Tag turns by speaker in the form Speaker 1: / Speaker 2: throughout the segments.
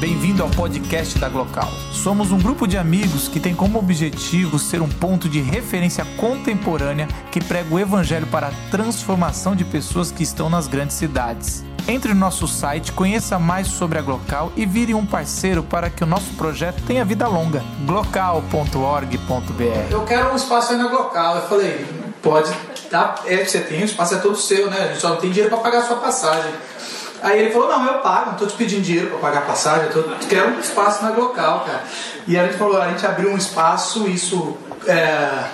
Speaker 1: Bem-vindo ao podcast da Glocal. Somos um grupo de amigos que tem como objetivo ser um ponto de referência contemporânea que prega o evangelho para a transformação de pessoas que estão nas grandes cidades. Entre no nosso site, conheça mais sobre a Glocal e vire um parceiro para que o nosso projeto tenha vida longa. glocal.org.br
Speaker 2: Eu quero um espaço aí na Glocal. Eu falei, pode, tá, é que você tem, o espaço é todo seu, né? A gente só não tem dinheiro para pagar a sua passagem. Aí ele falou, não, eu pago, não tô te pedindo dinheiro para pagar a passagem, eu tô, quero um espaço na Glocal, cara. E a gente falou, a gente abriu um espaço, isso. É,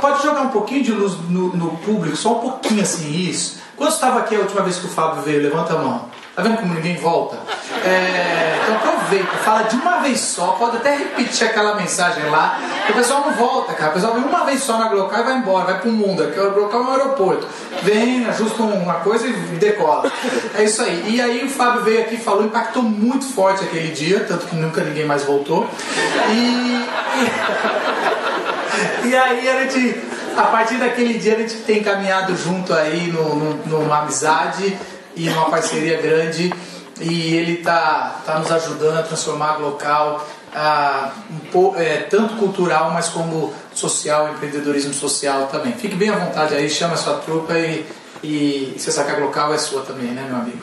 Speaker 2: pode jogar um pouquinho de luz no, no público, só um pouquinho assim, isso. Quando estava aqui a última vez que o Fábio veio? Levanta a mão. Tá vendo como ninguém volta? É, então aproveita, fala de uma vez só, pode até repetir aquela mensagem lá, o pessoal não volta, cara. O pessoal vem uma vez só na Glocal e vai embora, vai pro mundo. Aqui o Glocal é um aeroporto. Vem, ajusta uma coisa e decola. É isso aí. E aí o Fábio veio aqui falou, impactou muito forte aquele dia, tanto que nunca ninguém mais voltou. E. E aí a gente, a partir daquele dia a gente tem caminhado junto aí no, no, numa amizade e uma parceria grande e ele está tá nos ajudando a transformar o local a, um, é, tanto cultural mas como social, empreendedorismo social também. Fique bem à vontade aí, chama a sua trupa e, e você sabe que a local é sua também, né meu amigo?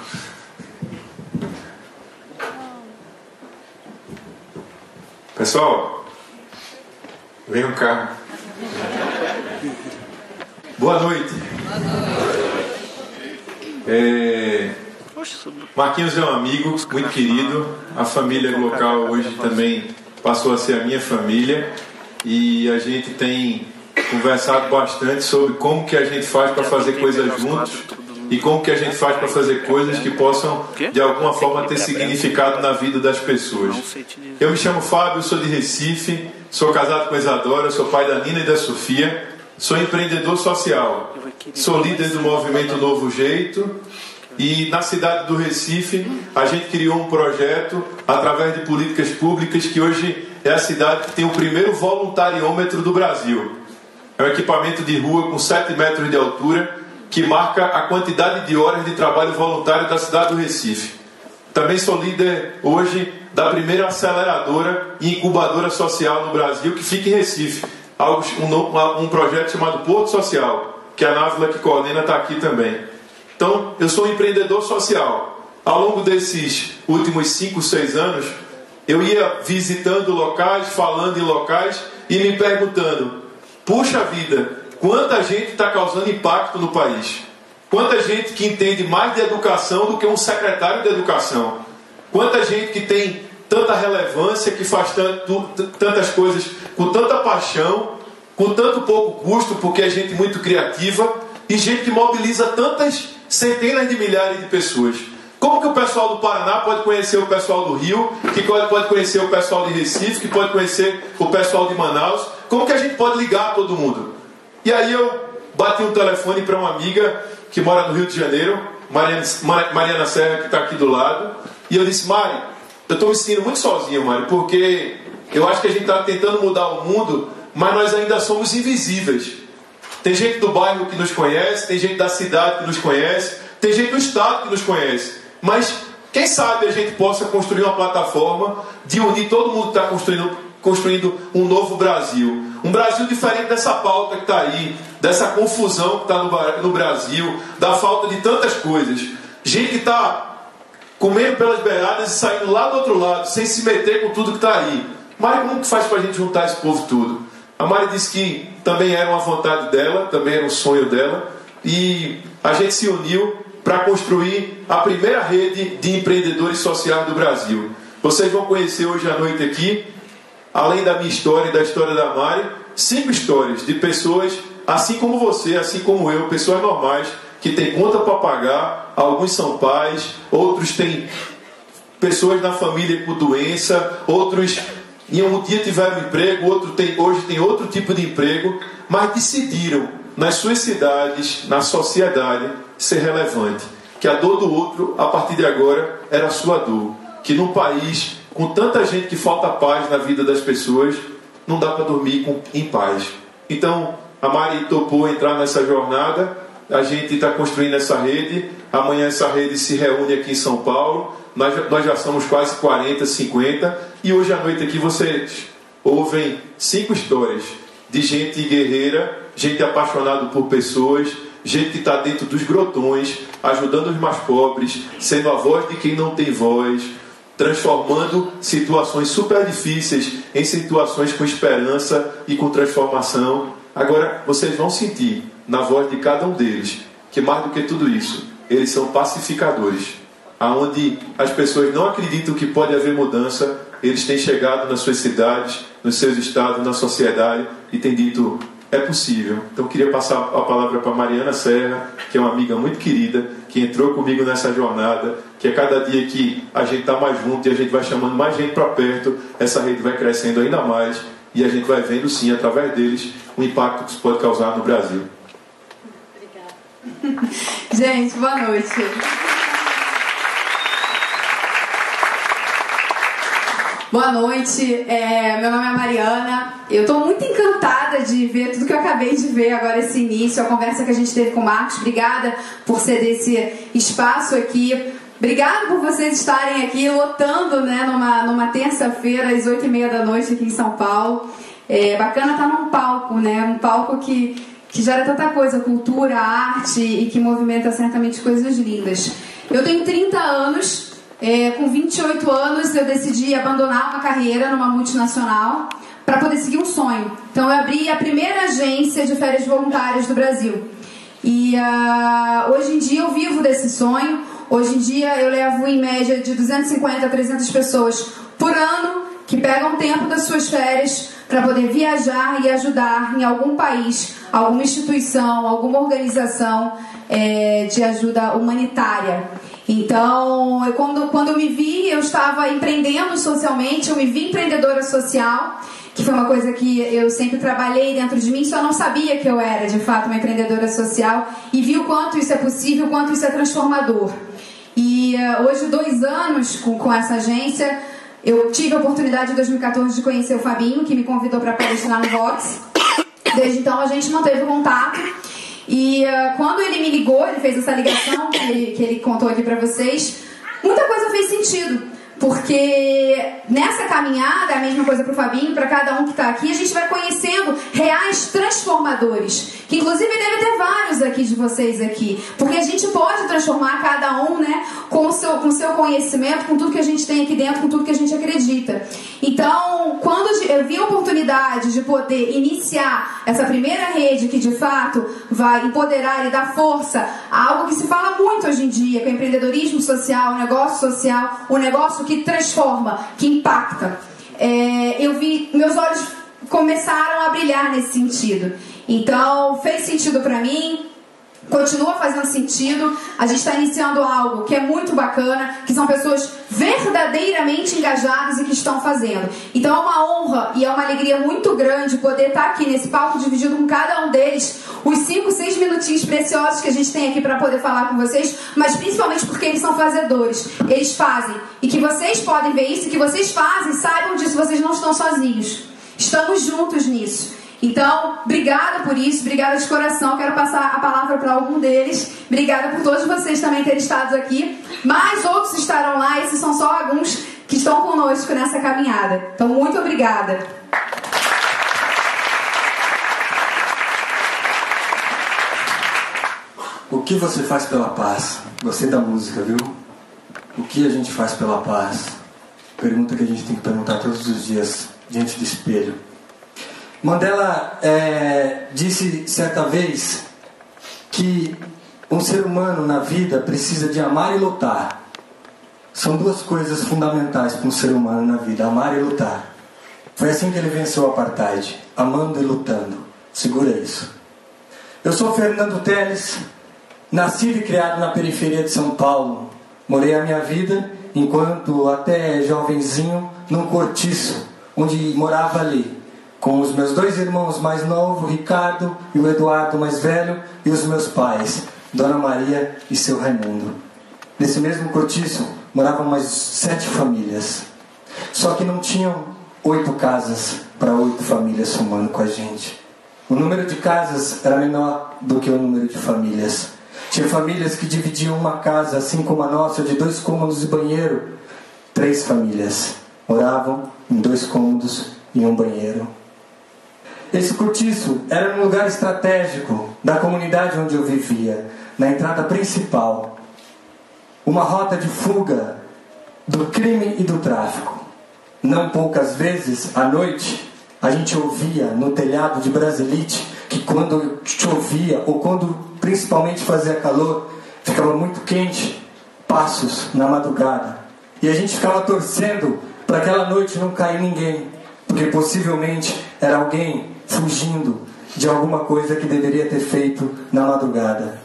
Speaker 3: Pessoal, venham cá. Boa noite. É... Marquinhos é um amigo muito querido. A família local hoje também passou a ser a minha família. E a gente tem conversado bastante sobre como que a gente faz para fazer coisas juntos e como que a gente faz para fazer coisas que possam de alguma forma ter significado na vida das pessoas. Eu me chamo Fábio, sou de Recife, sou casado com Isadora, sou pai da Nina e da Sofia, sou empreendedor social, sou líder do movimento Novo Jeito e na cidade do Recife a gente criou um projeto através de políticas públicas que hoje é a cidade que tem o primeiro voluntariômetro do Brasil. É um equipamento de rua com 7 metros de altura que marca a quantidade de horas de trabalho voluntário da cidade do Recife. Também sou líder hoje da primeira aceleradora e incubadora social no Brasil que fica em Recife. Um, projeto chamado Porto Social, que a Návila que coordena está aqui também. Então, eu sou um empreendedor social. Ao longo desses últimos 5, 6 anos, eu ia visitando locais, falando em locais e me perguntando: puxa vida, Quanta gente está causando impacto no país? Quanta gente que entende mais de educação do que um secretário de educação? Quanta gente que tem tanta relevância, que faz tanto, tantas coisas com tanta paixão, com tanto pouco custo, porque é gente muito criativa e gente que mobiliza tantas centenas de milhares de pessoas. Como que o pessoal do Paraná pode conhecer o pessoal do Rio, que pode conhecer o pessoal de Recife, que pode conhecer o pessoal de Manaus? Como que a gente pode ligar todo mundo? E aí eu bati um telefone para uma amiga que mora no Rio de Janeiro, Mariana, Mariana Serra, que está aqui do lado, e eu disse, Mari, eu estou me sentindo muito sozinho, Mari, porque eu acho que a gente está tentando mudar o mundo, mas nós ainda somos invisíveis. Tem gente do bairro que nos conhece, tem gente da cidade que nos conhece, tem gente do estado que nos conhece. Mas quem sabe a gente possa construir uma plataforma de unir todo mundo que está construindo construindo um novo Brasil. Um Brasil diferente dessa pauta que está aí, dessa confusão que está no, no Brasil, da falta de tantas coisas. Gente que está comendo pelas beiradas e saindo lá do outro lado, sem se meter com tudo que está aí. Mari, como que faz para a gente juntar esse povo tudo? A Mari disse que também era uma vontade dela, também era um sonho dela, e a gente se uniu para construir a primeira rede de empreendedores sociais do Brasil. Vocês vão conhecer hoje à noite aqui além da minha história e da história da Mari, cinco histórias de pessoas, assim como você, assim como eu, pessoas normais, que têm conta para pagar, alguns são pais, outros têm pessoas na família com doença, outros em um dia tiveram emprego, outro tem, hoje tem outro tipo de emprego, mas decidiram nas suas cidades, na sociedade, ser relevante. Que a dor do outro, a partir de agora, era a sua dor. Que no país com tanta gente que falta paz na vida das pessoas, não dá para dormir com, em paz. Então, a Mari topou entrar nessa jornada a gente está construindo essa rede. Amanhã essa rede se reúne aqui em São Paulo. Nós, nós já somos quase 40, 50. E hoje à noite aqui vocês ouvem cinco histórias de gente guerreira, gente apaixonada por pessoas, gente que está dentro dos grotões, ajudando os mais pobres, sendo a voz de quem não tem voz, transformando situações super difíceis em situações com esperança e com transformação. Agora, vocês vão sentir na voz de cada um deles que, mais do que tudo isso, eles são pacificadores. Aonde as pessoas não acreditam que pode haver mudança, eles têm chegado nas suas cidades, nos seus estados, na sociedade e têm dito: é possível. Então, queria passar a palavra para Mariana Serra, que é uma amiga muito querida, que entrou comigo nessa jornada, que a cada dia que a gente está mais junto e a gente vai chamando mais gente para perto, essa rede vai crescendo ainda mais e a gente vai vendo, sim, através deles, o impacto que isso pode causar no Brasil.
Speaker 4: Obrigada. gente, boa noite. Boa noite, é, meu nome é Mariana. Eu estou muito encantada de ver tudo que eu acabei de ver agora, esse início, a conversa que a gente teve com o Marcos. Obrigada por ceder esse espaço aqui. Obrigada por vocês estarem aqui lotando né, numa, numa terça-feira, às oito e meia da noite aqui em São Paulo. É bacana estar num palco, né? Um palco que, que gera tanta coisa, cultura, arte e que movimenta certamente coisas lindas. Eu tenho 30 anos, é, com 28 anos, eu decidi abandonar uma carreira numa multinacional para poder seguir um sonho. Então, eu abri a primeira agência de férias voluntárias do Brasil. E uh, hoje em dia eu vivo desse sonho. Hoje em dia eu levo em média de 250 a 300 pessoas por ano que pegam tempo das suas férias para poder viajar e ajudar em algum país, alguma instituição, alguma organização é, de ajuda humanitária. Então, eu, quando, quando eu me vi, eu estava empreendendo socialmente, eu me vi empreendedora social, que foi uma coisa que eu sempre trabalhei dentro de mim, só não sabia que eu era de fato uma empreendedora social e vi o quanto isso é possível, o quanto isso é transformador. E uh, hoje, dois anos com, com essa agência, eu tive a oportunidade em 2014 de conhecer o Fabinho, que me convidou para palestrar no Vox. Desde então a gente manteve contato. E uh, quando ele me ligou, ele fez essa ligação que ele, que ele contou aqui para vocês, muita coisa fez sentido. Porque nessa caminhada, a mesma coisa para o Fabinho, para cada um que está aqui, a gente vai conhecendo reais transformadores. Que inclusive deve ter vários aqui de vocês aqui. Porque a gente pode transformar cada um, né, com o seu, com seu conhecimento, com tudo que a gente tem aqui dentro, com tudo que a gente acredita. Então, quando eu vi a oportunidade de poder iniciar essa primeira rede que de fato vai empoderar e dar força a algo que se fala muito hoje em dia, que é empreendedorismo social, negócio social, o negócio que transforma, que impacta. É, eu vi, meus olhos começaram a brilhar nesse sentido. Então, fez sentido para mim, continua fazendo sentido. A gente está iniciando algo que é muito bacana, que são pessoas verdadeiramente engajadas e que estão fazendo. Então é uma honra e é uma alegria muito grande poder estar tá aqui nesse palco dividido com cada um deles os 5, 6 minutinhos preciosos que a gente tem aqui para poder falar com vocês, mas principalmente porque eles são fazedores. Eles fazem. E que vocês podem ver isso, e que vocês fazem, saibam disso, vocês não estão sozinhos. Estamos juntos nisso. Então, obrigada por isso, obrigada de coração. Quero passar a palavra para algum deles. Obrigada por todos vocês também terem estado aqui. Mais outros estarão lá, esses são só alguns que estão conosco nessa caminhada. Então, muito obrigada.
Speaker 5: O que você faz pela paz? Gostei da música, viu? O que a gente faz pela paz? Pergunta que a gente tem que perguntar todos os dias diante do espelho. Mandela é, disse certa vez que um ser humano na vida precisa de amar e lutar. São duas coisas fundamentais para um ser humano na vida: amar e lutar. Foi assim que ele venceu o apartheid, amando e lutando. Segura isso. Eu sou Fernando Teles, nascido e criado na periferia de São Paulo. Morei a minha vida enquanto até jovenzinho num cortiço, onde morava ali, com os meus dois irmãos mais novos, Ricardo e o Eduardo mais velho, e os meus pais, Dona Maria e seu Raimundo. Nesse mesmo cortiço moravam mais sete famílias. Só que não tinham oito casas para oito famílias somando com a gente. O número de casas era menor do que o número de famílias. Tinha famílias que dividiam uma casa, assim como a nossa, de dois cômodos e banheiro. Três famílias moravam em dois cômodos e um banheiro. Esse cortiço era um lugar estratégico da comunidade onde eu vivia, na entrada principal. Uma rota de fuga do crime e do tráfico. Não poucas vezes, à noite, a gente ouvia no telhado de Brasilite que quando chovia ou quando principalmente fazia calor, ficava muito quente, passos na madrugada. E a gente ficava torcendo para aquela noite não cair ninguém, porque possivelmente era alguém fugindo de alguma coisa que deveria ter feito na madrugada.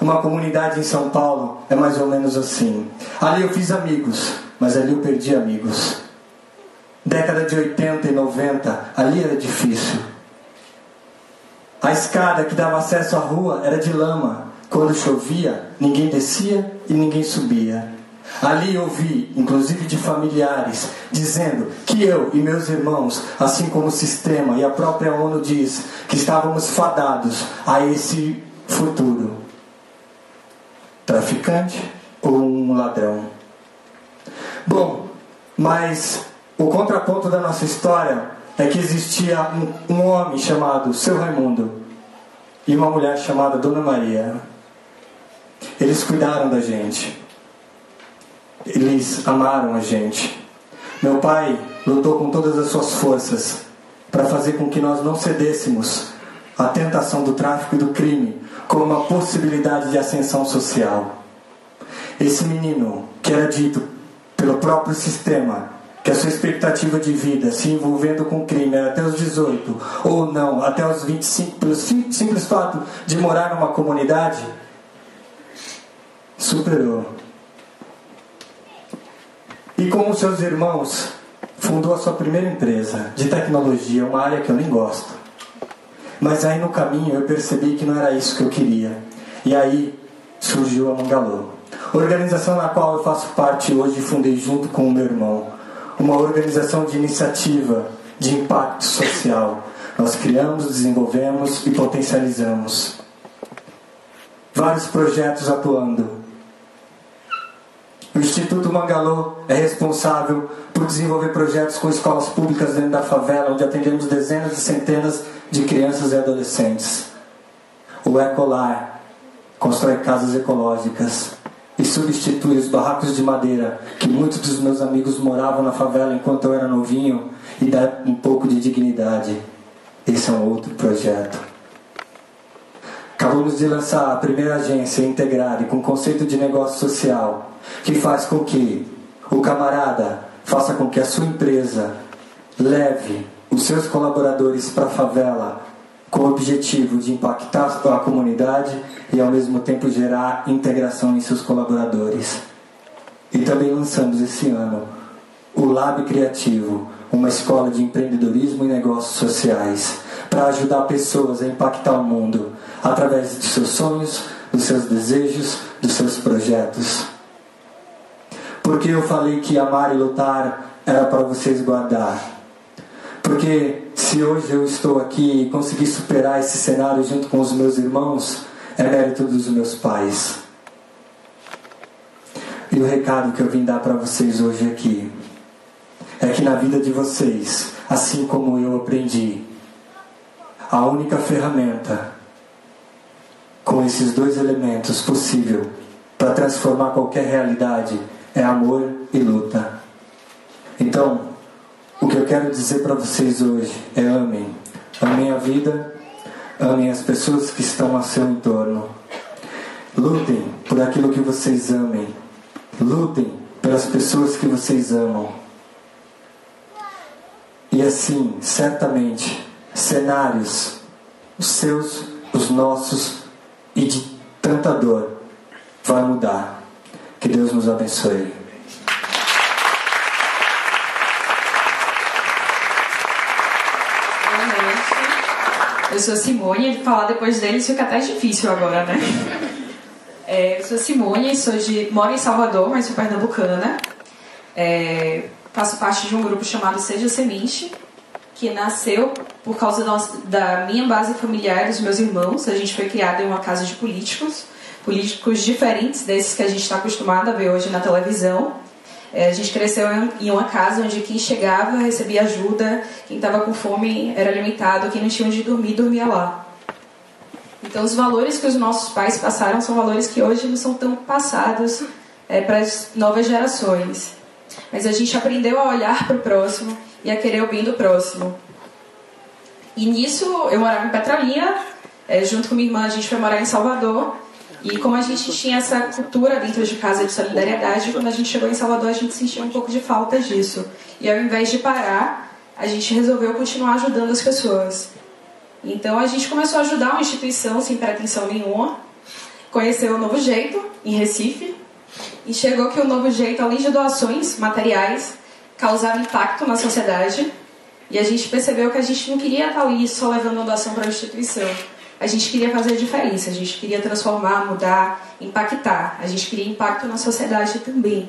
Speaker 5: Uma comunidade em São Paulo é mais ou menos assim. Ali eu fiz amigos, mas ali eu perdi amigos. Década de 80 e 90, ali era difícil. A escada que dava acesso à rua era de lama. Quando chovia, ninguém descia e ninguém subia. Ali eu vi, inclusive de familiares, dizendo que eu e meus irmãos, assim como o sistema e a própria ONU diz, que estávamos fadados a esse futuro. Traficante ou um ladrão? Bom, mas o contraponto da nossa história é que existia um, um homem chamado Seu Raimundo e uma mulher chamada Dona Maria. Eles cuidaram da gente. Eles amaram a gente. Meu pai lutou com todas as suas forças para fazer com que nós não cedêssemos à tentação do tráfico e do crime como uma possibilidade de ascensão social. Esse menino, que era dito pelo próprio sistema que a sua expectativa de vida se envolvendo com crime era até os 18 ou não, até os 25, pelo simples fato de morar numa comunidade, superou e com os seus irmãos, fundou a sua primeira empresa de tecnologia, uma área que eu nem gosto. Mas aí no caminho eu percebi que não era isso que eu queria. E aí surgiu a Mangalô, organização na qual eu faço parte hoje e fundei junto com o meu irmão. Uma organização de iniciativa, de impacto social. Nós criamos, desenvolvemos e potencializamos vários projetos atuando o Instituto Mangalô é responsável por desenvolver projetos com escolas públicas dentro da favela, onde atendemos dezenas e centenas de crianças e adolescentes. O Ecolar constrói casas ecológicas e substitui os barracos de madeira que muitos dos meus amigos moravam na favela enquanto eu era novinho e dá um pouco de dignidade. Esse é um outro projeto. Acabamos de lançar a primeira agência integrada com conceito de negócio social que faz com que o camarada faça com que a sua empresa leve os seus colaboradores para a favela com o objetivo de impactar a comunidade e ao mesmo tempo gerar integração em seus colaboradores. E também lançamos esse ano o Lab Criativo, uma escola de empreendedorismo e negócios sociais, para ajudar pessoas a impactar o mundo através de seus sonhos, dos seus desejos, dos seus projetos. Porque eu falei que amar e lutar era para vocês guardar. Porque se hoje eu estou aqui e consegui superar esse cenário junto com os meus irmãos, é mérito dos meus pais. E o recado que eu vim dar para vocês hoje aqui é que na vida de vocês, assim como eu aprendi, a única ferramenta com esses dois elementos possível para transformar qualquer realidade é amor e luta. Então, o que eu quero dizer para vocês hoje é amem. Amem a vida, amem as pessoas que estão ao seu entorno. Lutem por aquilo que vocês amem. Lutem pelas pessoas que vocês amam. E assim, certamente, cenários, os seus, os nossos e de tanta dor, vai mudar. Que Deus nos abençoe.
Speaker 6: Eu sou Simone, e falar depois deles fica até difícil agora, né? É, eu sou Simone, sou de, moro em Salvador, mas sou pernambucana. É, faço parte de um grupo chamado Seja Semente, que nasceu por causa da minha base familiar, dos meus irmãos. A gente foi criado em uma casa de políticos, políticos diferentes desses que a gente está acostumado a ver hoje na televisão. É, a gente cresceu em uma casa onde quem chegava recebia ajuda, quem estava com fome era alimentado, quem não tinha onde dormir, dormia lá. Então, os valores que os nossos pais passaram são valores que hoje não são tão passados é, para as novas gerações. Mas a gente aprendeu a olhar para o próximo e a querer o bem do próximo. E nisso, eu morava em Petrolina, é, junto com minha irmã, a gente foi morar em Salvador. E como a gente tinha essa cultura dentro de casa de solidariedade, quando a gente chegou em Salvador, a gente sentia um pouco de falta disso. E ao invés de parar, a gente resolveu continuar ajudando as pessoas. Então a gente começou a ajudar uma instituição sem pretensão nenhuma, conheceu o Novo Jeito, em Recife, e chegou que o Novo Jeito, além de doações materiais, causava impacto na sociedade. E a gente percebeu que a gente não queria estar ali só levando doação para a instituição. A gente queria fazer a diferença, a gente queria transformar, mudar, impactar. A gente queria impacto na sociedade também.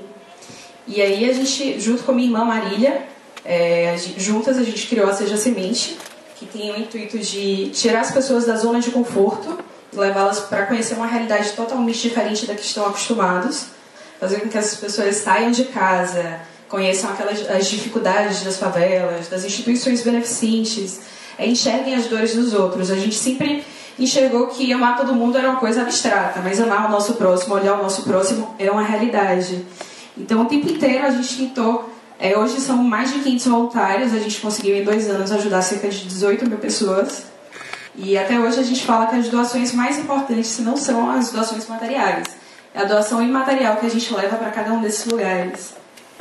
Speaker 6: E aí a gente, junto com a minha irmã Marília, é, juntas a gente criou a Seja Semente, que tem o intuito de tirar as pessoas da zona de conforto, levá-las para conhecer uma realidade totalmente diferente da que estão acostumados, fazer com que essas pessoas saiam de casa, conheçam aquelas as dificuldades das favelas, das instituições beneficentes, enxerguem as dores dos outros. A gente sempre enxergou que amar todo mundo era uma coisa abstrata, mas amar o nosso próximo, olhar o nosso próximo é uma realidade. Então, o tempo inteiro a gente tentou é, hoje são mais de 500 voluntários, a gente conseguiu em dois anos ajudar cerca de 18 mil pessoas. E até hoje a gente fala que as doações mais importantes não são as doações materiais, é a doação imaterial que a gente leva para cada um desses lugares.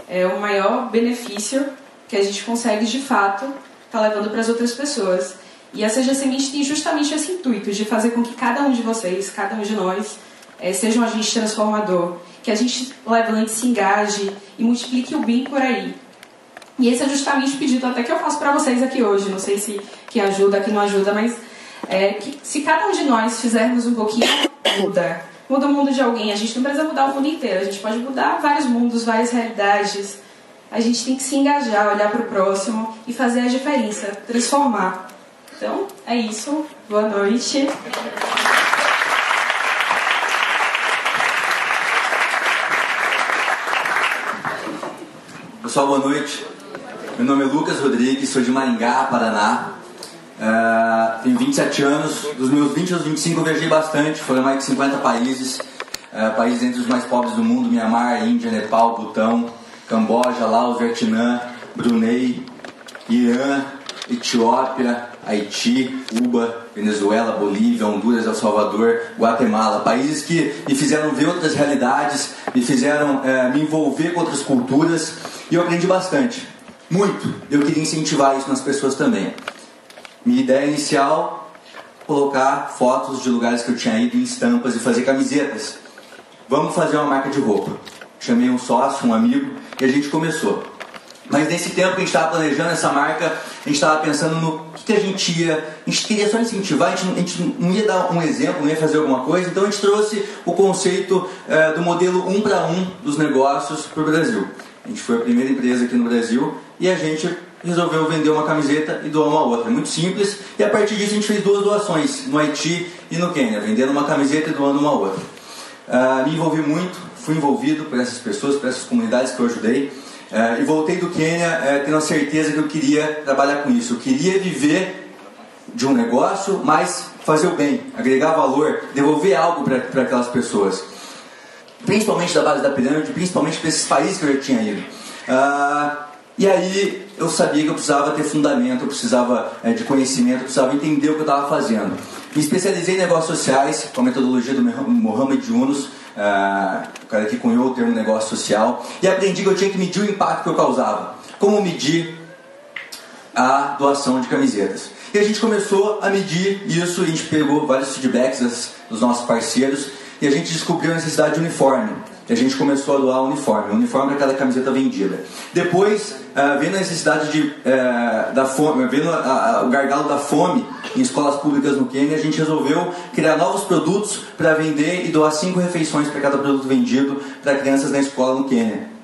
Speaker 6: É o maior benefício que a gente consegue de fato estar tá levando para as outras pessoas. E a Seja Semente tem justamente esse intuito de fazer com que cada um de vocês, cada um de nós, é, seja um agente transformador que a gente levante, se engaje e multiplique o bem por aí. E esse é justamente o pedido até que eu faço para vocês aqui hoje. Não sei se que ajuda, que não ajuda, mas é que se cada um de nós fizermos um pouquinho, muda. Muda o mundo de alguém. A gente não precisa mudar o mundo inteiro. A gente pode mudar vários mundos, várias realidades. A gente tem que se engajar, olhar para o próximo e fazer a diferença, transformar. Então, é isso. Boa noite.
Speaker 7: Pessoal, boa noite. Meu nome é Lucas Rodrigues, sou de Maringá, Paraná. Uh, tenho 27 anos. Dos meus 20 aos 25 eu viajei bastante, foram mais de 50 países. Uh, países entre os mais pobres do mundo: Mianmar, Índia, Nepal, Butão, Camboja, Laos, Vietnã, Brunei, Irã, Etiópia, Haiti, Cuba, Venezuela, Bolívia, Honduras, El Salvador, Guatemala, países que me fizeram ver outras realidades, me fizeram é, me envolver com outras culturas e eu aprendi bastante, muito. Eu queria incentivar isso nas pessoas também. Minha ideia inicial, colocar fotos de lugares que eu tinha ido em estampas e fazer camisetas. Vamos fazer uma marca de roupa. Chamei um sócio, um amigo, e a gente começou. Mas nesse tempo que a gente estava planejando essa marca, a gente estava pensando no que, que, a gente ia. A gente queria só incentivar, a gente, a gente, não ia dar um exemplo, não ia fazer alguma coisa, então a gente trouxe o conceito é, do modelo um para um dos negócios para o Brasil. A gente foi a primeira empresa aqui no Brasil e a gente resolveu vender uma camiseta e doar uma outra. Muito simples. E a partir disso a gente fez duas doações, no Haiti e no Quênia, vendendo uma camiseta e doando uma outra. Uh, me envolvi muito, fui envolvido por essas pessoas, por essas comunidades que eu ajudei. Uh, e voltei do Quênia uh, tendo a certeza que eu queria trabalhar com isso. Eu queria viver de um negócio, mas fazer o bem, agregar valor, devolver algo para aquelas pessoas principalmente da base da pirâmide, principalmente para esses países que eu já tinha ido. Ah, e aí eu sabia que eu precisava ter fundamento, eu precisava é, de conhecimento, eu precisava entender o que eu estava fazendo. Me especializei em negócios sociais, com a metodologia do Mohamed Yunus, ah, o cara que cunhou o termo negócio social, e aprendi que eu tinha que medir o impacto que eu causava. Como medir a doação de camisetas. E a gente começou a medir isso, a gente pegou vários feedbacks dos nossos parceiros, e a gente descobriu a necessidade de uniforme. A gente começou a doar uniforme, uniforme para cada camiseta vendida. Depois, uh, vendo a necessidade de, uh, da fome, vendo a, a, o gargalo da fome em escolas públicas no Quênia, a gente resolveu criar novos produtos para vender e doar cinco refeições para cada produto vendido para crianças na escola no Quênia.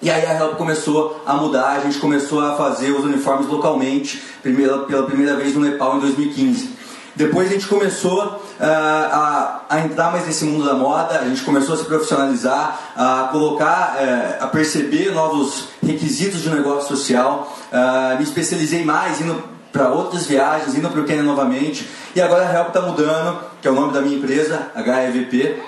Speaker 7: E aí a Help começou a mudar, a gente começou a fazer os uniformes localmente, primeira, pela primeira vez no Nepal em 2015. Depois a gente começou uh, a, a, entrar mais nesse mundo da moda, a gente começou a se profissionalizar, a colocar, uh, a perceber novos requisitos de negócio social. Uh, me especializei mais indo para outras viagens, indo para o Quênia novamente. E agora a Help está mudando, que é o nome da minha empresa, HEVP.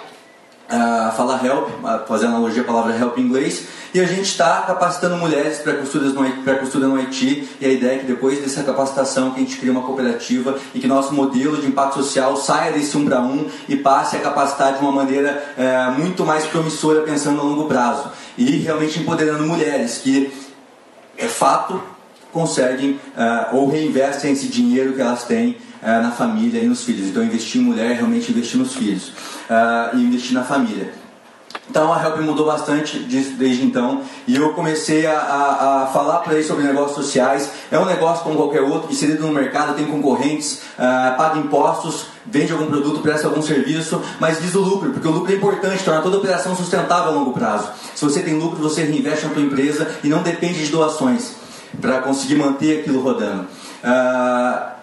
Speaker 7: Uh, fala help, fazer analogia à palavra help em inglês, e a gente está capacitando mulheres para costura no, no Haiti, e a ideia é que depois dessa capacitação que a gente cria uma cooperativa e que nosso modelo de impacto social saia desse um para um e passe a capacitar de uma maneira uh, muito mais promissora pensando no longo prazo, e realmente empoderando mulheres que, é fato, conseguem uh, ou reinvestem esse dinheiro que elas têm uh, na família e nos filhos. Então, investir em mulher é realmente investir nos filhos uh, e investir na família. Então a Help mudou bastante desde então e eu comecei a, a, a falar para eles sobre negócios sociais. É um negócio como qualquer outro, inserido no mercado, tem concorrentes, uh, paga impostos, vende algum produto, presta algum serviço, mas visa o lucro, porque o lucro é importante, torna toda operação sustentável a longo prazo. Se você tem lucro, você reinveste na sua empresa e não depende de doações para conseguir manter aquilo rodando. Uh,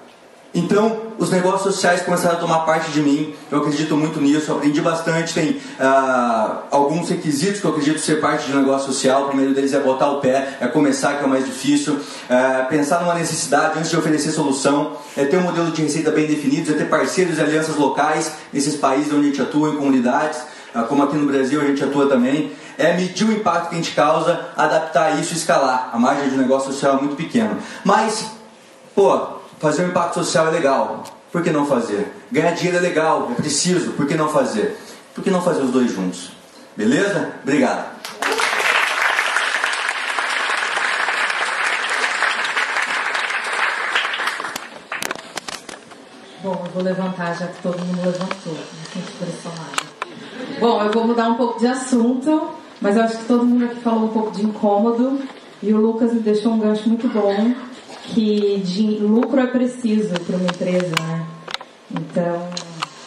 Speaker 7: então, os negócios sociais começaram a tomar parte de mim. Eu acredito muito nisso, aprendi bastante. Tem uh, alguns requisitos que eu acredito ser parte de um negócio social. O primeiro deles é botar o pé, é começar, que é o mais difícil. Uh, pensar numa necessidade antes de oferecer solução. É ter um modelo de receita bem definido, é ter parceiros e alianças locais nesses países onde a gente atua, em comunidades. Uh, como aqui no Brasil a gente atua também. É medir o impacto que a gente causa, adaptar isso e escalar. A margem de negócio social é muito pequena. Mas, pô, Fazer um impacto social é legal, por que não fazer? Ganhar dinheiro é legal, é preciso, por que não fazer? Por que não fazer os dois juntos? Beleza? Obrigado.
Speaker 6: Bom, eu vou levantar já que todo mundo levantou. Me sinto pressionada. Bom, eu vou mudar um pouco de assunto, mas eu acho que todo mundo aqui falou um pouco de incômodo e o Lucas me deixou um gancho muito bom que de lucro é preciso para uma empresa, né? Então,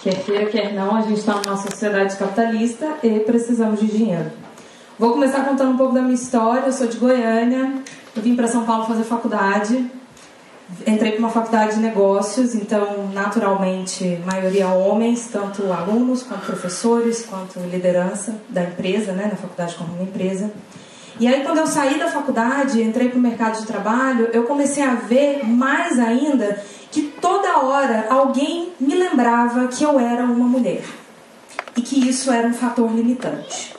Speaker 6: quer queira, quer não, a gente está numa sociedade capitalista e precisamos de dinheiro. Vou começar contando um pouco da minha história. Eu sou de Goiânia, eu vim para São Paulo fazer faculdade. Entrei para uma faculdade de negócios, então, naturalmente, maioria homens, tanto alunos, quanto professores, quanto liderança da empresa, né, na faculdade como uma empresa. E aí, quando eu saí da faculdade, entrei para o mercado de trabalho, eu comecei a ver mais ainda que toda hora alguém me lembrava que eu era uma mulher e que isso era um fator limitante.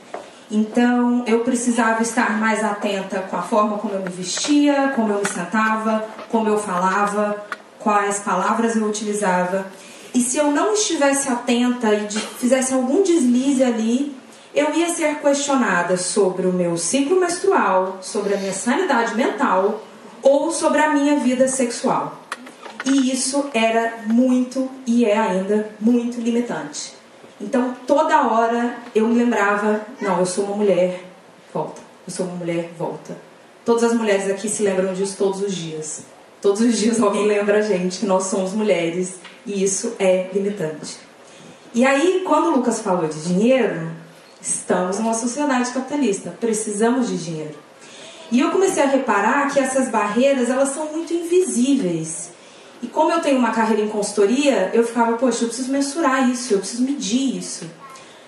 Speaker 6: Então, eu precisava estar mais atenta com a forma como eu me vestia, como eu me sentava, como eu falava, quais palavras eu utilizava. E se eu não estivesse atenta e fizesse algum deslize ali, eu ia ser questionada sobre o meu ciclo menstrual, sobre a minha sanidade mental ou sobre a minha vida sexual. E isso era muito e é ainda muito limitante. Então toda hora eu me lembrava: não, eu sou uma mulher, volta. Eu sou uma mulher, volta. Todas as mulheres aqui se lembram disso todos os dias. Todos os dias alguém lembra a gente que nós somos mulheres e isso é limitante. E aí, quando o Lucas falou de dinheiro, Estamos numa sociedade capitalista, precisamos de dinheiro. E eu comecei a reparar que essas barreiras, elas são muito invisíveis. E como eu tenho uma carreira em consultoria, eu ficava, poxa, eu preciso mensurar isso, eu preciso medir isso.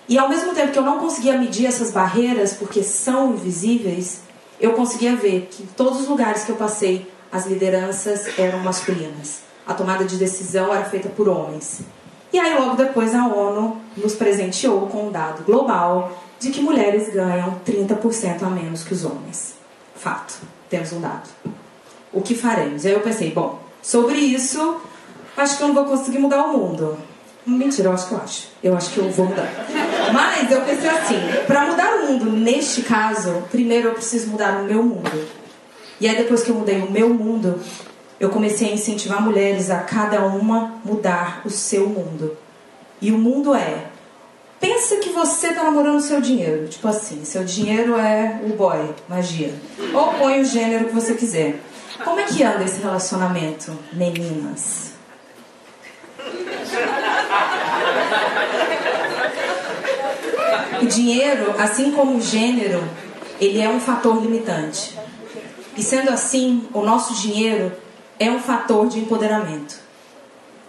Speaker 6: E ao mesmo tempo que eu não conseguia medir essas barreiras, porque são invisíveis, eu conseguia ver que em todos os lugares que eu passei, as lideranças eram masculinas. A tomada de decisão era feita por homens. E aí, logo depois, a ONU nos presenteou com um dado global de que mulheres ganham 30% a menos que os homens. Fato, temos um dado. O que faremos? Aí eu pensei, bom, sobre isso, acho que eu não vou conseguir mudar o mundo. Mentira, eu acho que eu acho. Eu acho que eu vou mudar. Mas eu pensei assim, para mudar o mundo neste caso, primeiro eu preciso mudar o meu mundo. E aí depois que eu mudei o meu mundo, eu comecei a incentivar mulheres a cada uma mudar o seu mundo. E o mundo é. Pensa que você está namorando seu dinheiro. Tipo assim, seu dinheiro é o boy, magia. Ou põe o gênero que você quiser. Como é que anda esse relacionamento, meninas? O dinheiro, assim como o gênero, ele é um fator limitante. E sendo assim, o nosso dinheiro é um fator de empoderamento.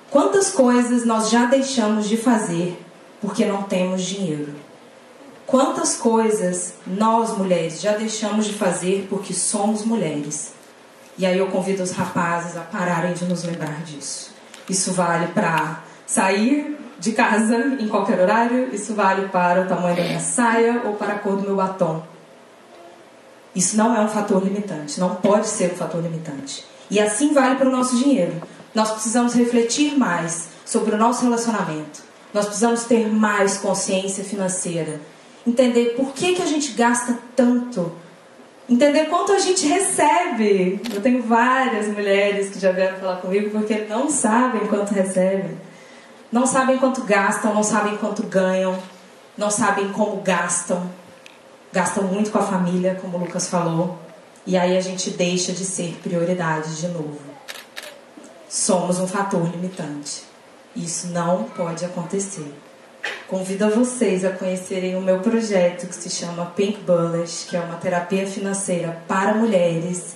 Speaker 6: Quantas coisas nós já deixamos de fazer porque não temos dinheiro? Quantas coisas nós mulheres já deixamos de fazer porque somos mulheres? E aí eu convido os rapazes a pararem de nos lembrar disso. Isso vale para sair de casa em qualquer horário, isso vale para o tamanho da minha saia ou para a cor do meu batom. Isso não é um fator limitante, não pode ser um fator limitante. E assim vale para o nosso dinheiro. Nós precisamos refletir mais sobre o nosso relacionamento. Nós precisamos ter mais consciência financeira. Entender por que, que a gente gasta tanto. Entender quanto a gente recebe. Eu tenho várias mulheres que já vieram falar comigo porque não sabem quanto recebem. Não sabem quanto gastam, não sabem quanto ganham, não sabem como gastam. Gastam muito com a família, como o Lucas falou. E aí a gente deixa de ser prioridade de novo. Somos um fator limitante. Isso não pode acontecer. Convido vocês a conhecerem o meu projeto que se chama Pink Bullish, que é uma terapia financeira para mulheres.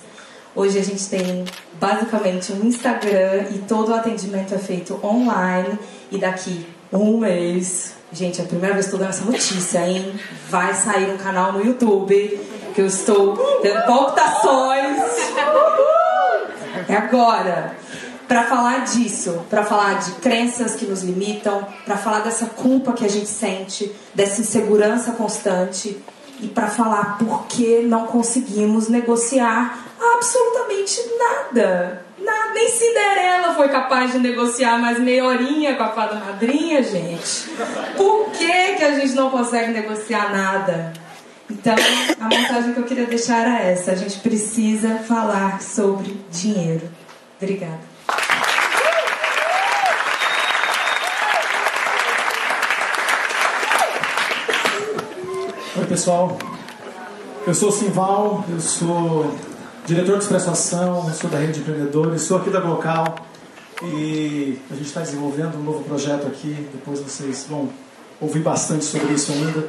Speaker 6: Hoje a gente tem basicamente um Instagram e todo o atendimento é feito online. E daqui um mês, gente, é a primeira vez que estou dando essa notícia, hein? Vai sair um canal no YouTube que eu estou tendo palpitações. É agora para falar disso, para falar de crenças que nos limitam, para falar dessa culpa que a gente sente, dessa insegurança constante e para falar por que não conseguimos negociar absolutamente nada. nada. Nem Cinderela foi capaz de negociar mais meia horinha com a fada madrinha, gente. Por que, que a gente não consegue negociar nada? Então, a mensagem que eu queria deixar era essa: a gente precisa falar sobre dinheiro. Obrigada.
Speaker 8: Oi, pessoal. Eu sou Simval, eu sou diretor de Expresso Ação, sou da Rede de Empreendedores, sou aqui da Glocal e a gente está desenvolvendo um novo projeto aqui. Depois vocês vão ouvir bastante sobre isso ainda.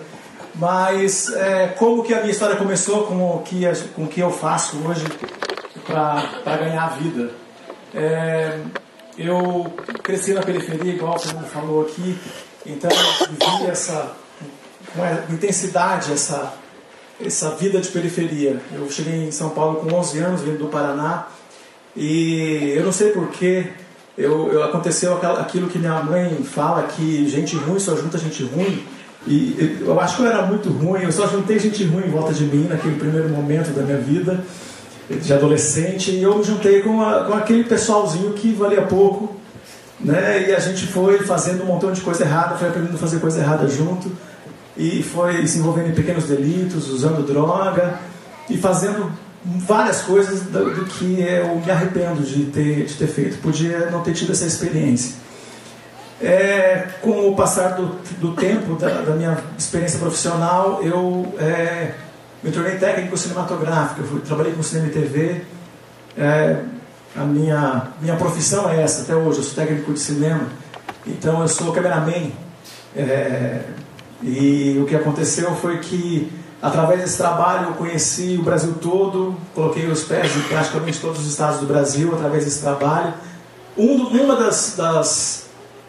Speaker 8: Mas é, como que a minha história começou, com o que, com o que eu faço hoje para ganhar a vida? É, eu cresci na periferia, igual todo mundo falou aqui, então eu vivi essa com intensidade essa, essa vida de periferia. Eu cheguei em São Paulo com 11 anos, vindo do Paraná, e eu não sei porquê, eu, eu, aconteceu aquilo que minha mãe fala, que gente ruim só junta gente ruim. E eu acho que eu era muito ruim, eu só juntei gente ruim em volta de mim naquele primeiro momento da minha vida, de adolescente, e eu me juntei com, a, com aquele pessoalzinho que valia pouco, né? E a gente foi fazendo um montão de coisa errada, foi aprendendo a fazer coisa errada junto e foi se envolvendo em pequenos delitos, usando droga e fazendo várias coisas do, do, que eu me arrependo de ter, de ter feito. Podia não ter tido essa experiência. É, com o passar do, do tempo da, da, minha experiência profissional, eu é, me tornei técnico cinematográfico. Eu fui, trabalhei com cinema e TV. É, a minha, minha profissão é essa até hoje. Eu sou técnico de cinema. Então eu sou cameraman. É, e o que aconteceu foi que, através desse trabalho, eu conheci o Brasil todo, coloquei os pés em praticamente todos os estados do Brasil através desse trabalho. Um uma das, das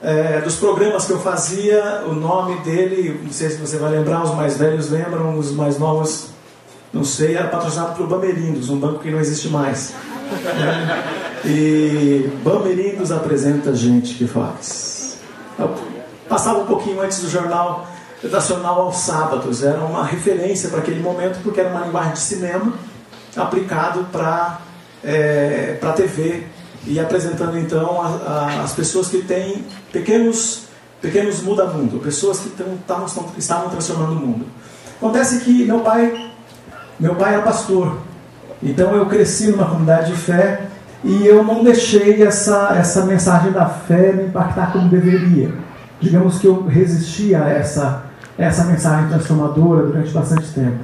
Speaker 8: é, dos programas que eu fazia, o nome dele, não sei se você vai lembrar, os mais velhos lembram, os mais novos, não sei, era patrocinado pelo Bamerindos, um banco que não existe mais. E Bamerindos apresenta gente que faz. Eu passava um pouquinho antes do jornal redacional aos sábados. Era uma referência para aquele momento, porque era uma linguagem de cinema aplicado para é, a TV e apresentando então a, a, as pessoas que têm pequenos, pequenos muda-mundo, pessoas que tavam, estavam transformando o mundo. Acontece que meu pai, meu pai era pastor, então eu cresci numa comunidade de fé e eu não deixei essa, essa mensagem da fé me impactar como deveria. Digamos que eu resisti a essa essa mensagem transformadora durante bastante tempo.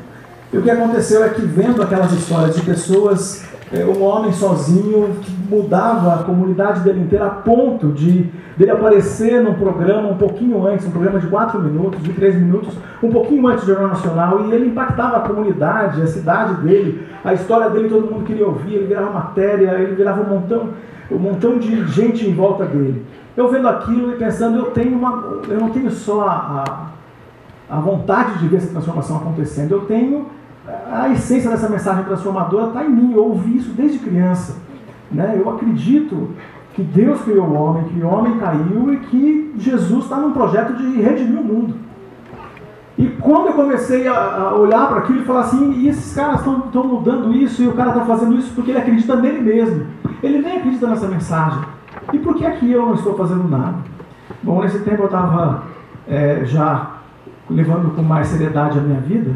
Speaker 8: E o que aconteceu é que, vendo aquelas histórias de pessoas é, um homem sozinho que mudava a comunidade dele inteira a ponto de dele aparecer num programa um pouquinho antes, um programa de 4 minutos, de 3 minutos, um pouquinho antes do Jornal Nacional, e ele impactava a comunidade, a cidade dele, a história dele todo mundo queria ouvir, ele virava matéria, ele virava um montão, um montão de gente em volta dele. Eu vendo aquilo e pensando, eu tenho uma. Eu não tenho só a, a vontade de ver essa transformação acontecendo, eu tenho a essência dessa mensagem transformadora está em mim. Eu ouvi isso desde criança. Né? Eu acredito que Deus criou o homem, que o homem caiu e que Jesus está num projeto de redimir o mundo. E quando eu comecei a, olhar para aquilo e falar assim, e esses caras estão mudando isso, e o cara está fazendo isso porque ele acredita nele mesmo. Ele nem acredita nessa mensagem. E por que aqui eu não estou fazendo nada? Bom, nesse tempo eu estava é, já levando com mais seriedade a minha vida.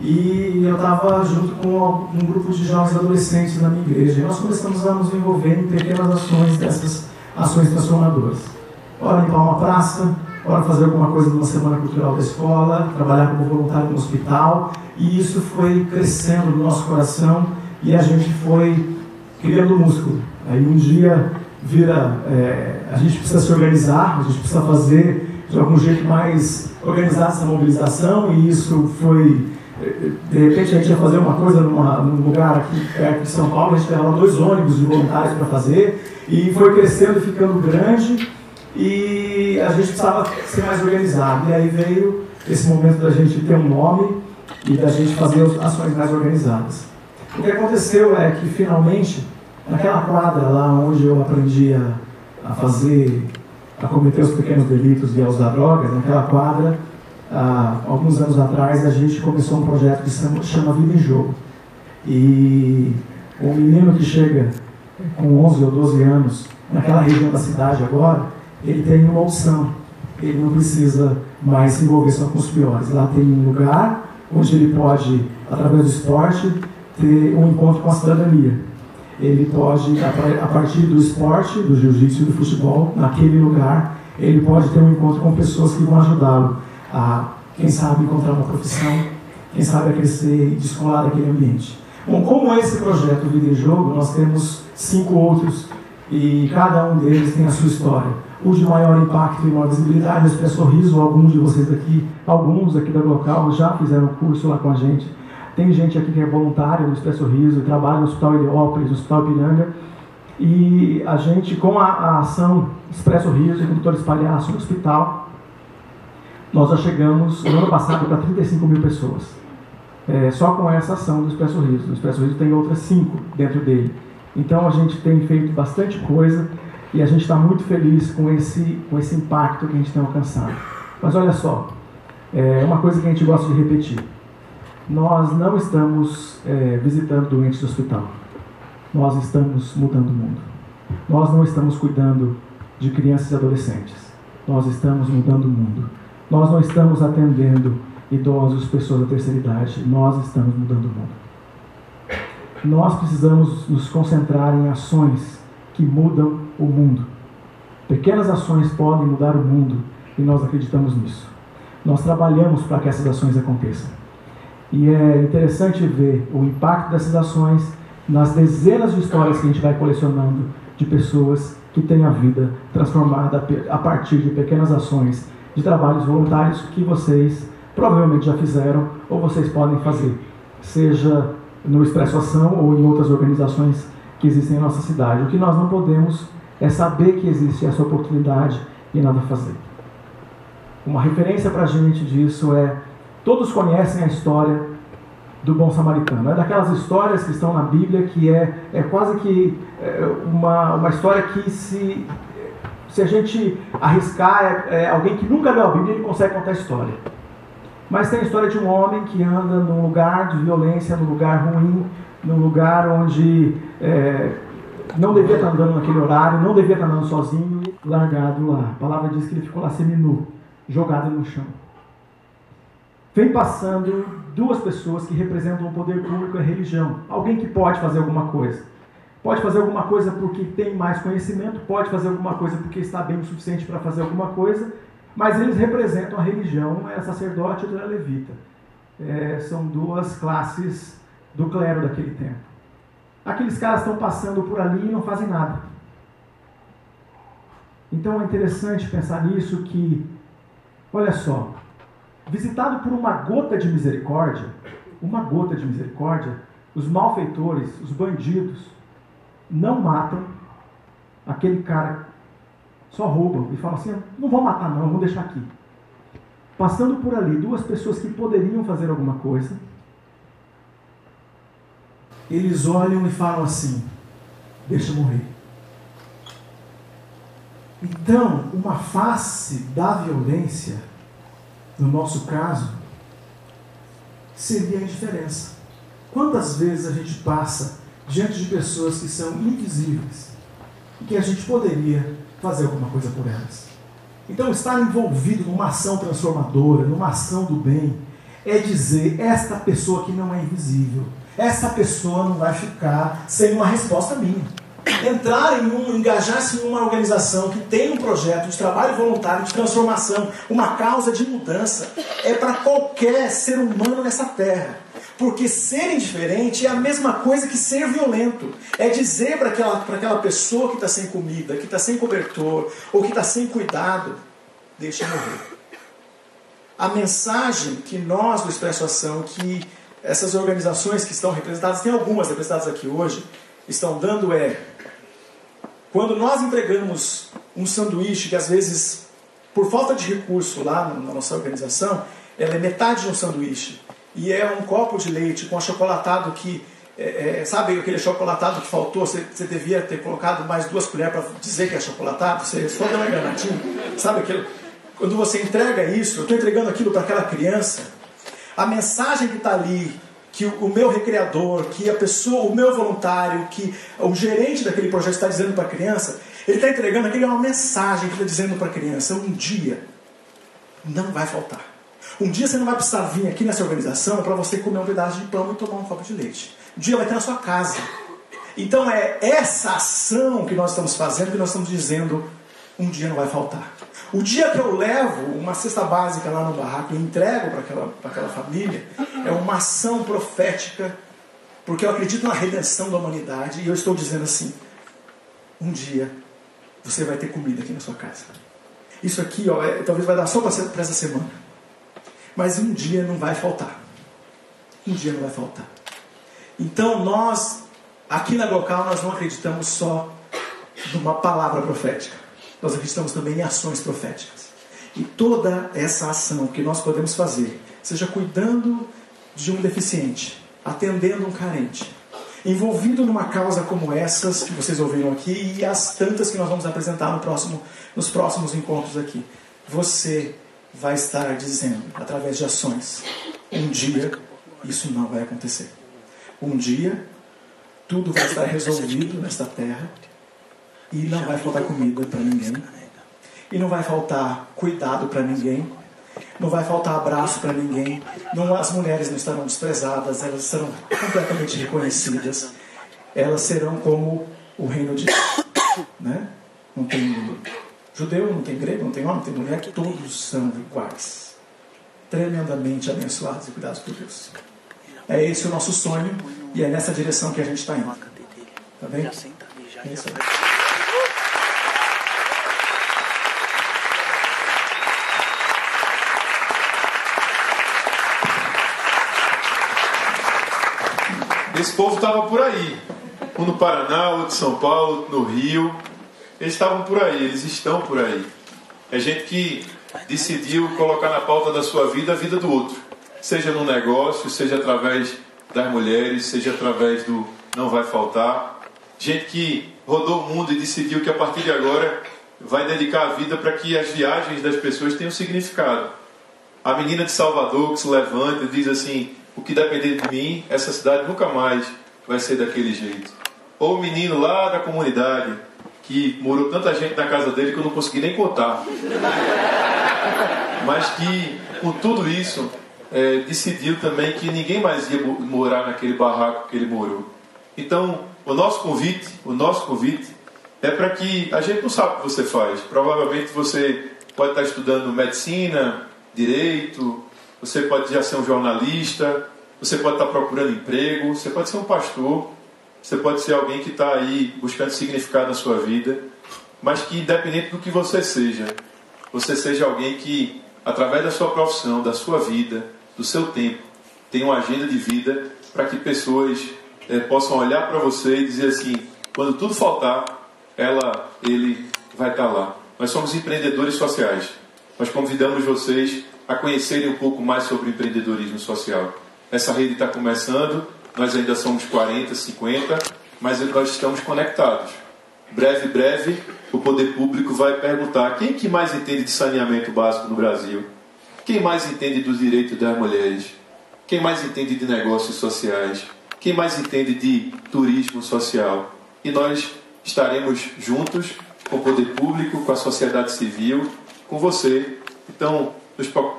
Speaker 8: E eu estava junto com um grupo de jovens adolescentes na minha igreja. E nós começamos a nos envolver em pequenas ações dessas ações transformadoras. Ora limpar uma praça, ora fazer alguma coisa numa semana cultural da escola, trabalhar como voluntário no hospital. E isso foi crescendo no nosso coração e a gente foi criando músculo. Aí um dia vira, é, a gente precisa se organizar, a gente precisa fazer de algum jeito mais organizar essa mobilização e isso foi de repente a gente ia fazer uma coisa numa, num lugar aqui perto de São Paulo, a gente levava dois ônibus de voluntários para fazer, e foi crescendo e ficando grande, e a gente precisava ser mais organizado. E aí veio esse momento da gente ter um nome e da gente fazer ações mais organizadas. O que aconteceu é que finalmente, naquela quadra lá onde eu aprendi a, a fazer, a cometer os pequenos delitos e a usar drogas, naquela quadra, há alguns anos atrás, a gente começou um projeto que chama Vida em Jogo. E um menino que chega com 11 ou 12 anos, naquela região da cidade agora, ele tem uma opção. Ele não precisa mais se envolver só com os piores. Lá tem um lugar onde ele pode, através do esporte, ter um encontro com a cidadania. Ele pode, a partir do esporte, do jiu-jitsu e do futebol, naquele lugar, ele pode ter um encontro com pessoas que vão ajudá-lo a, quem sabe, encontrar uma profissão, quem sabe a crescer e descolar daquele ambiente. Bom, como esse projeto Vida em Jogo, nós temos cinco outros e cada um deles tem a sua história. O de maior impacto e maior visibilidade, o Expresso Sorriso, alguns de vocês aqui, alguns aqui da local já fizeram curso lá com a gente. Tem gente aqui que é voluntário no Expresso Sorriso, trabalha no Hospital Heliópolis, no Hospital Piranga. E a gente, com a, a ação Expresso Sorriso e Condutores Palhaço no hospital, nós já chegamos no ano passado para 35 mil pessoas. É, só com essa ação do Expresso Riso. O Expresso Riso tem outras cinco dentro dele. Então a gente tem feito bastante coisa e a gente está muito feliz com esse, com esse impacto que a gente tem alcançado. Mas olha só, é uma coisa que a gente gosta de repetir. Nós não estamos é, visitando doentes do hospital. Nós estamos mudando o mundo. Nós não estamos cuidando de crianças e adolescentes. Nós estamos mudando o mundo. Nós não estamos atendendo idosos, pessoas da terceira idade, nós estamos mudando o mundo. Nós precisamos nos concentrar em ações que mudam o mundo. Pequenas ações podem mudar o mundo e nós acreditamos nisso. Nós trabalhamos para que essas ações aconteçam. E é interessante ver o impacto dessas ações nas dezenas de histórias que a gente vai colecionando de pessoas que têm a vida transformada a partir de pequenas ações de trabalhos voluntários que vocês provavelmente já fizeram ou vocês podem fazer, seja no Expresso Ação ou em outras organizações que existem em nossa cidade. O que nós não podemos é saber que existe essa oportunidade e nada fazer. Uma referência para a gente disso é: todos conhecem a história do bom samaritano. É daquelas histórias que estão na Bíblia que é, é quase que é, uma, uma história que se se a gente arriscar, é, é, alguém que nunca leu a Bíblia, ele consegue contar a história. Mas tem a história de um homem que anda num lugar de violência, num lugar ruim, num lugar onde é, não devia estar andando naquele horário, não devia estar andando sozinho, largado lá. A palavra diz que ele ficou lá seminu, jogado no chão. Vem passando duas pessoas que representam o poder público e a religião. Alguém que pode fazer alguma coisa. Pode fazer alguma coisa porque tem mais conhecimento, pode fazer alguma coisa porque está bem o suficiente para fazer alguma coisa, mas eles representam a religião, é sacerdote e é levita. É, são duas classes do clero daquele tempo. aqueles caras estão passando por ali e não fazem nada. Então é interessante pensar nisso que, olha só, visitado por uma gota de misericórdia, uma gota de misericórdia, os malfeitores, os bandidos, não matam aquele cara, só roubam e falam assim: não vou matar, não, vou deixar aqui. Passando por ali, duas pessoas que poderiam fazer alguma coisa, eles olham e falam assim: deixa morrer. Então, uma face da violência, no nosso caso, seria a indiferença. Quantas vezes a gente passa diante de pessoas que são invisíveis e que a gente poderia fazer alguma coisa por elas? Então, estar envolvido numa ação transformadora, numa ação do bem, é dizer: esta pessoa que não é invisível, essa pessoa não vai ficar sem uma resposta minha. Entrar em um, engajar-se em uma organização que tem um projeto de trabalho voluntário, de transformação, uma causa de mudança, é para qualquer ser humano nessa terra. Porque ser indiferente é a mesma coisa que ser violento. É dizer para aquela, aquela pessoa que está sem comida, que está sem cobertor, ou que está sem cuidado, deixa morrer. A mensagem que nós do Expresso Ação, que essas organizações que estão representadas, tem algumas representadas aqui hoje, estão dando é quando nós entregamos um sanduíche que às vezes, por falta de recurso lá na nossa organização, ela é metade de um sanduíche e é um copo de leite com achocolatado que é, é, sabe aquele chocolatado que faltou? Você, devia ter colocado mais duas colheres para dizer que é chocolatado? Você só deu uma enganadinha. Sabe aquilo? Quando você entrega isso, eu estou entregando aquilo para aquela criança, a mensagem que está ali, que o, o, meu recreador, que a pessoa, o meu voluntário, que o gerente daquele projeto está dizendo para a criança, ele está entregando aquilo é uma mensagem que está dizendo para a criança: um dia não vai faltar. Um dia você não vai precisar vir aqui nessa organização para você comer um pedaço de pão e tomar um copo de leite. Um dia vai ter na sua casa. Então é essa ação que nós estamos fazendo que nós estamos dizendo: um dia não vai faltar. O dia que eu levo uma cesta básica lá no barraco e entrego para aquela, aquela família, é uma ação profética, porque eu acredito na redenção da humanidade e eu estou dizendo assim: um dia você vai ter comida aqui na sua casa. Isso aqui, ó, é, talvez vai dar só para essa semana. Mas um dia não vai faltar. Um dia não vai faltar. Então nós, aqui na local, nós não acreditamos só numa palavra profética nós acreditamos também em ações proféticas. E toda essa ação que nós podemos fazer, seja cuidando de um deficiente, atendendo um carente, envolvido numa causa como essas que vocês ouviram aqui e as tantas que nós vamos apresentar no próximo, nos próximos encontros aqui, você vai estar dizendo, através de ações, um dia isso não vai acontecer. Um dia tudo vai estar resolvido nesta terra e não vai faltar comida para ninguém. E não vai faltar cuidado para ninguém. Não vai faltar abraço para ninguém. Não, as mulheres não estarão desprezadas, elas serão completamente reconhecidas. Elas serão como o reino de Deus. Né? Não tem judeu, não tem grego, não tem homem, não tem mulher, todos são iguais. Tremendamente abençoados e cuidados por Deus. É esse o nosso sonho e é nessa direção que a gente está indo. Tá bem? É isso aí.
Speaker 3: Esse povo estava por aí. Um no Paraná, outro em São Paulo, outro no Rio. Eles estavam por aí, eles estão por aí. É gente que decidiu colocar na pauta da sua vida a vida do outro. Seja no negócio, seja através das mulheres, seja através do não vai faltar. Gente que rodou o mundo e decidiu que a partir de agora vai dedicar a vida para que as viagens das pessoas tenham significado. A menina de Salvador que se levanta e diz assim: o que depender de mim, essa cidade nunca mais vai ser daquele jeito. Ou o menino lá da comunidade, que morou tanta gente na casa dele que eu não consegui nem contar. Mas que, com tudo isso, é, decidiu também que ninguém mais ia morar naquele barraco que ele morou. Então, o nosso convite, o nosso convite é para que a gente não sabe o que você faz. Provavelmente você pode estar estudando medicina, direito, você pode já ser um jornalista, você pode estar procurando emprego, você pode ser um pastor, Você pode ser alguém que está aí buscando significado na sua vida, mas que, independente do que você seja, você seja alguém que, através da sua profissão, da sua vida, do seu tempo, tenha uma agenda de vida para que pessoas é, possam olhar para você e dizer assim: quando tudo faltar, ela, ele vai estar tá lá. Nós somos empreendedores sociais. Nós convidamos vocês a conhecerem um pouco mais sobre empreendedorismo social. Essa rede está começando, nós ainda somos 40, 50, mas nós estamos conectados. Breve, breve, o poder público vai perguntar quem que mais entende de saneamento básico no Brasil? Quem mais entende dos direitos das mulheres? Quem mais entende de negócios sociais? Quem mais entende de turismo social? E nós estaremos juntos com o poder público, com a sociedade civil, com você. Então,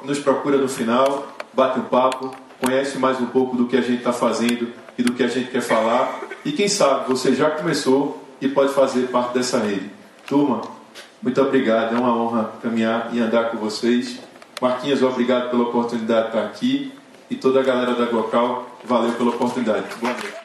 Speaker 3: nos procura no final, bate um papo, conhece mais um pouco do que a gente está fazendo e do que a gente quer falar. E quem sabe você já começou e pode fazer parte dessa rede. Turma, muito obrigado. É uma honra caminhar e andar com vocês. Marquinhos, obrigado pela oportunidade de estar aqui. E toda a galera da Glocal, valeu pela oportunidade. Boa noite.